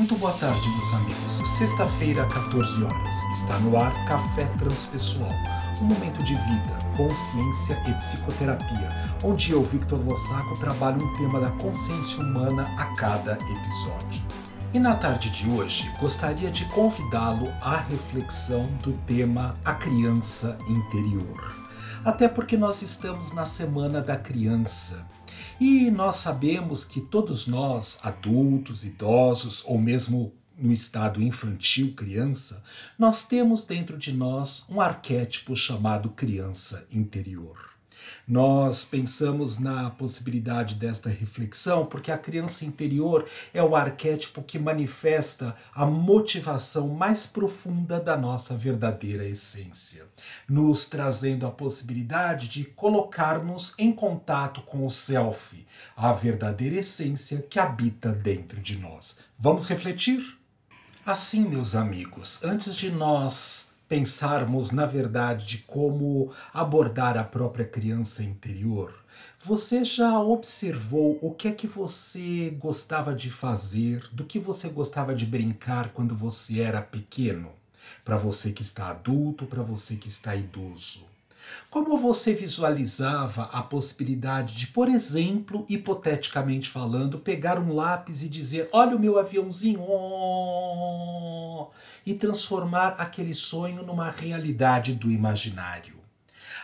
Muito boa tarde, meus amigos. Sexta-feira, 14 horas. Está no ar Café Transpessoal. Um momento de vida, consciência e psicoterapia, onde eu, Victor Lossaco, trabalho um tema da consciência humana a cada episódio. E na tarde de hoje, gostaria de convidá-lo à reflexão do tema A Criança Interior. Até porque nós estamos na Semana da Criança e nós sabemos que todos nós, adultos, idosos ou mesmo no estado infantil, criança, nós temos dentro de nós um arquétipo chamado criança interior nós pensamos na possibilidade desta reflexão, porque a criança interior é o arquétipo que manifesta a motivação mais profunda da nossa verdadeira essência, nos trazendo a possibilidade de colocar-nos em contato com o self, a verdadeira essência que habita dentro de nós. Vamos refletir? Assim, meus amigos, antes de nós pensarmos, na verdade, de como abordar a própria criança interior, você já observou o que é que você gostava de fazer, do que você gostava de brincar quando você era pequeno? Para você que está adulto, para você que está idoso. Como você visualizava a possibilidade de, por exemplo, hipoteticamente falando, pegar um lápis e dizer: Olha o meu aviãozinho, oh! e transformar aquele sonho numa realidade do imaginário?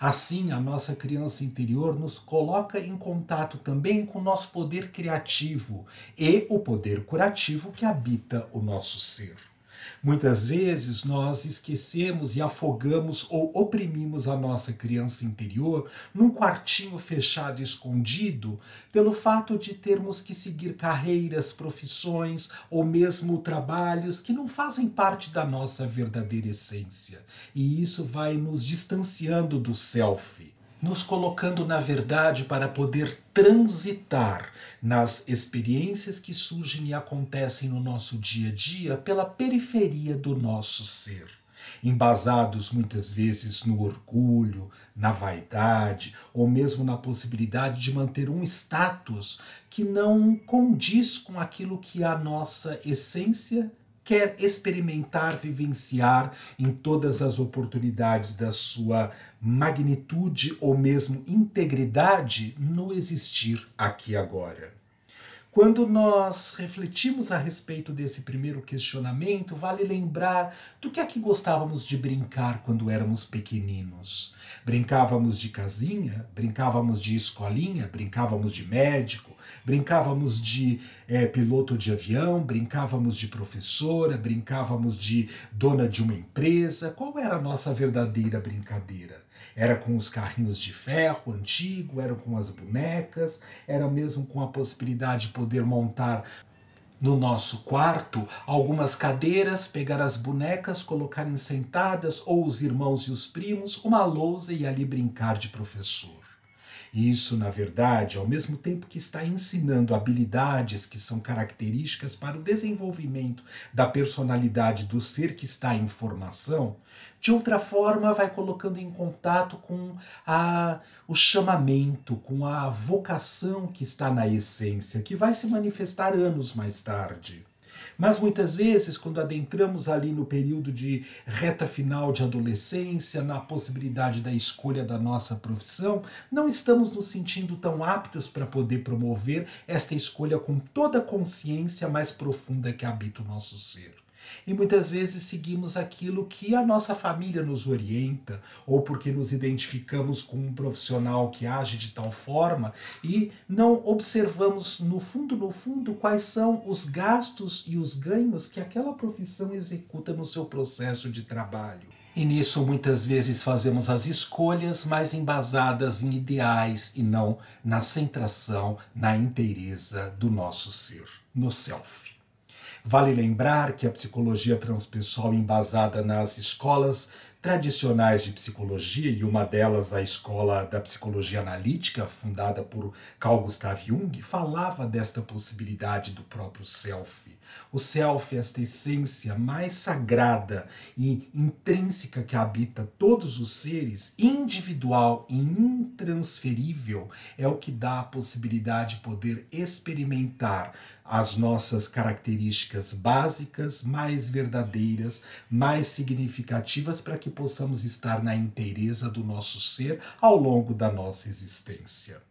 Assim, a nossa criança interior nos coloca em contato também com o nosso poder criativo e o poder curativo que habita o nosso ser. Muitas vezes nós esquecemos e afogamos ou oprimimos a nossa criança interior num quartinho fechado e escondido pelo fato de termos que seguir carreiras, profissões ou mesmo trabalhos que não fazem parte da nossa verdadeira essência. E isso vai nos distanciando do self nos colocando na verdade para poder transitar nas experiências que surgem e acontecem no nosso dia a dia pela periferia do nosso ser. Embasados muitas vezes no orgulho, na vaidade ou mesmo na possibilidade de manter um status que não condiz com aquilo que é a nossa essência quer experimentar, vivenciar em todas as oportunidades da sua magnitude ou mesmo integridade no existir aqui agora. Quando nós refletimos a respeito desse primeiro questionamento, vale lembrar do que é que gostávamos de brincar quando éramos pequeninos. Brincávamos de casinha, brincávamos de escolinha, brincávamos de médico, brincávamos de é, piloto de avião, brincávamos de professora, brincávamos de dona de uma empresa. Qual era a nossa verdadeira brincadeira? Era com os carrinhos de ferro antigo, era com as bonecas, era mesmo com a possibilidade de poder montar no nosso quarto algumas cadeiras, pegar as bonecas, colocarem sentadas, ou os irmãos e os primos, uma lousa e ali brincar de professor. Isso, na verdade, ao mesmo tempo que está ensinando habilidades que são características para o desenvolvimento da personalidade do ser que está em formação, de outra forma vai colocando em contato com a, o chamamento, com a vocação que está na essência, que vai se manifestar anos mais tarde. Mas muitas vezes, quando adentramos ali no período de reta final de adolescência, na possibilidade da escolha da nossa profissão, não estamos nos sentindo tão aptos para poder promover esta escolha com toda a consciência mais profunda que habita o nosso ser e muitas vezes seguimos aquilo que a nossa família nos orienta, ou porque nos identificamos com um profissional que age de tal forma e não observamos no fundo, no fundo, quais são os gastos e os ganhos que aquela profissão executa no seu processo de trabalho. E nisso muitas vezes fazemos as escolhas mais embasadas em ideais e não na centração, na inteireza do nosso ser, no self. Vale lembrar que a psicologia transpessoal embasada nas escolas tradicionais de psicologia, e uma delas a escola da psicologia analítica, fundada por Carl Gustav Jung, falava desta possibilidade do próprio self. O self, esta essência mais sagrada e intrínseca que habita todos os seres, individual e intransferível, é o que dá a possibilidade de poder experimentar as nossas características básicas, mais verdadeiras, mais significativas, para que possamos estar na inteireza do nosso ser ao longo da nossa existência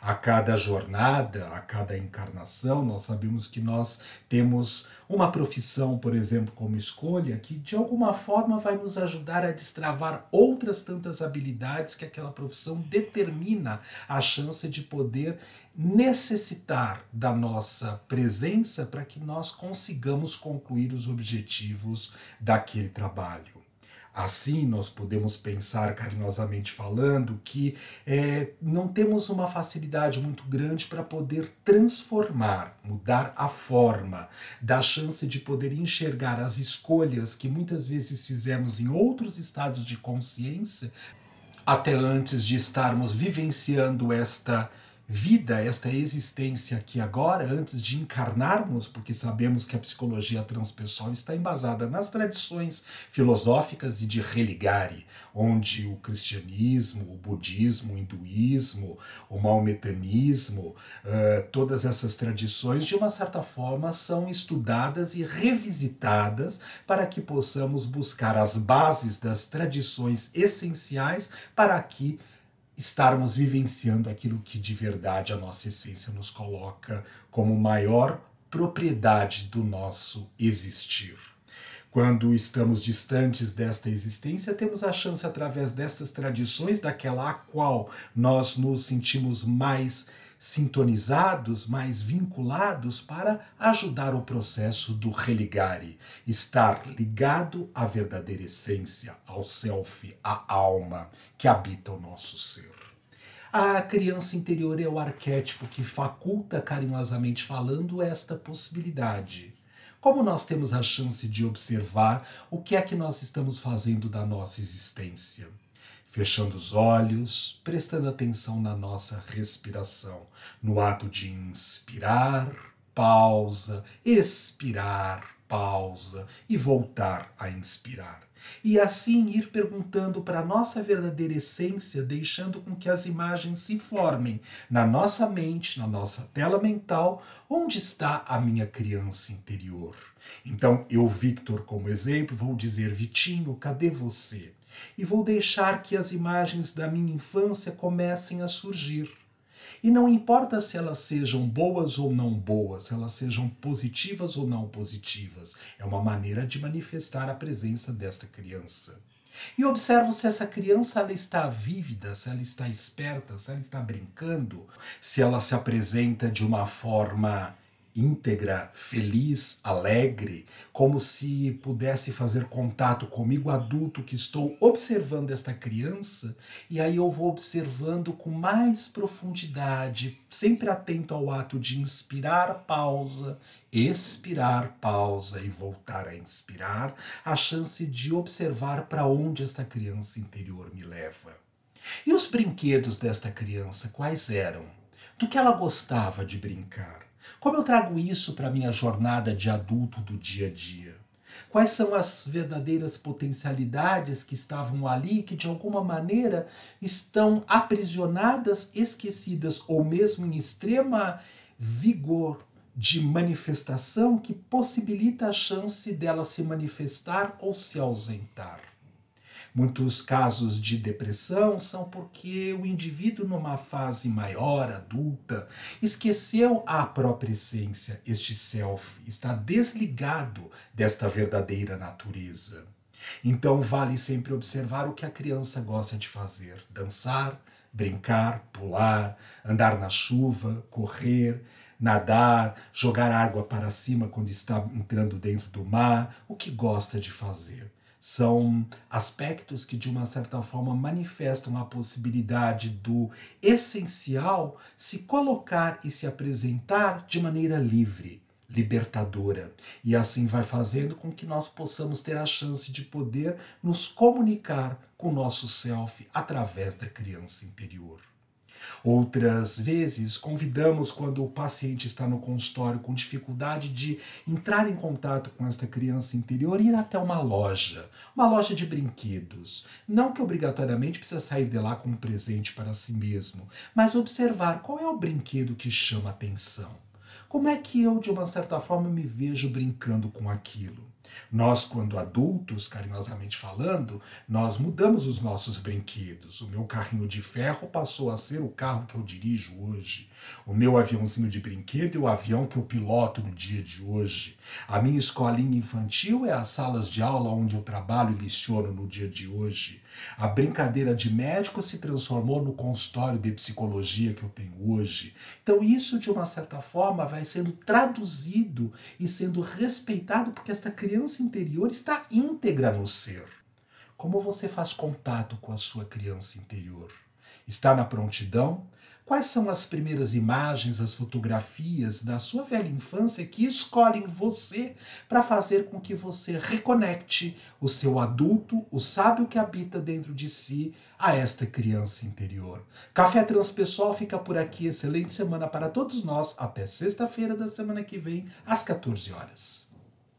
a cada jornada, a cada encarnação, nós sabemos que nós temos uma profissão, por exemplo, como escolha, que de alguma forma vai nos ajudar a destravar outras tantas habilidades que aquela profissão determina a chance de poder necessitar da nossa presença para que nós consigamos concluir os objetivos daquele trabalho. Assim, nós podemos pensar, carinhosamente falando, que é, não temos uma facilidade muito grande para poder transformar, mudar a forma, dar chance de poder enxergar as escolhas que muitas vezes fizemos em outros estados de consciência, até antes de estarmos vivenciando esta vida, esta existência aqui agora, antes de encarnarmos, porque sabemos que a psicologia transpessoal está embasada nas tradições filosóficas e de religare, onde o cristianismo, o budismo, o hinduísmo, o maometanismo, uh, todas essas tradições, de uma certa forma, são estudadas e revisitadas para que possamos buscar as bases das tradições essenciais para que estarmos vivenciando aquilo que de verdade a nossa essência nos coloca como maior propriedade do nosso existir. Quando estamos distantes desta existência, temos a chance, através dessas tradições, daquela a qual nós nos sentimos mais sintonizados, mais vinculados para ajudar o processo do religare, estar ligado à verdadeira essência, ao self, à alma que habita o nosso ser. A criança interior é o arquétipo que faculta, carinhosamente falando, esta possibilidade. Como nós temos a chance de observar o que é que nós estamos fazendo da nossa existência? Fechando os olhos, prestando atenção na nossa respiração, no ato de inspirar, pausa, expirar, pausa e voltar a inspirar. E assim ir perguntando para a nossa verdadeira essência, deixando com que as imagens se formem na nossa mente, na nossa tela mental, onde está a minha criança interior. Então, eu, Victor, como exemplo, vou dizer: Vitinho, cadê você? E vou deixar que as imagens da minha infância comecem a surgir. E não importa se elas sejam boas ou não boas, se elas sejam positivas ou não positivas, é uma maneira de manifestar a presença desta criança. E observo se essa criança ela está vívida, se ela está esperta, se ela está brincando, se ela se apresenta de uma forma íntegra, feliz, alegre, como se pudesse fazer contato comigo, adulto, que estou observando esta criança, e aí eu vou observando com mais profundidade, sempre atento ao ato de inspirar, pausa, expirar, pausa e voltar a inspirar, a chance de observar para onde esta criança interior me leva. E os brinquedos desta criança, quais eram? Do que ela gostava de brincar? Como eu trago isso para a minha jornada de adulto do dia a dia? Quais são as verdadeiras potencialidades que estavam ali que de alguma maneira estão aprisionadas, esquecidas ou mesmo em extrema vigor de manifestação que possibilita a chance dela se manifestar ou se ausentar? Muitos casos de depressão são porque o indivíduo, numa fase maior, adulta, esqueceu a própria essência, este self, está desligado desta verdadeira natureza. Então, vale sempre observar o que a criança gosta de fazer: dançar, brincar, pular, andar na chuva, correr, nadar, jogar água para cima quando está entrando dentro do mar, o que gosta de fazer. São aspectos que, de uma certa forma, manifestam a possibilidade do essencial se colocar e se apresentar de maneira livre, libertadora. E assim vai fazendo com que nós possamos ter a chance de poder nos comunicar com o nosso self através da criança interior. Outras vezes, convidamos quando o paciente está no consultório com dificuldade de entrar em contato com esta criança interior, ir até uma loja, uma loja de brinquedos. Não que obrigatoriamente precisa sair de lá com um presente para si mesmo, mas observar qual é o brinquedo que chama atenção. Como é que eu, de uma certa forma, me vejo brincando com aquilo? Nós, quando adultos, carinhosamente falando, nós mudamos os nossos brinquedos. O meu carrinho de ferro passou a ser o carro que eu dirijo hoje. O meu aviãozinho de brinquedo é o avião que eu piloto no dia de hoje. A minha escolinha infantil é as salas de aula onde eu trabalho e leciono no dia de hoje. A brincadeira de médico se transformou no consultório de psicologia que eu tenho hoje. Então, isso, de uma certa forma, vai sendo traduzido e sendo respeitado porque esta criança interior está íntegra no ser. Como você faz contato com a sua criança interior? Está na prontidão? Quais são as primeiras imagens, as fotografias da sua velha infância que escolhem você para fazer com que você reconecte o seu adulto, o sábio que habita dentro de si, a esta criança interior? Café Transpessoal fica por aqui. Excelente semana para todos nós. Até sexta-feira da semana que vem, às 14 horas.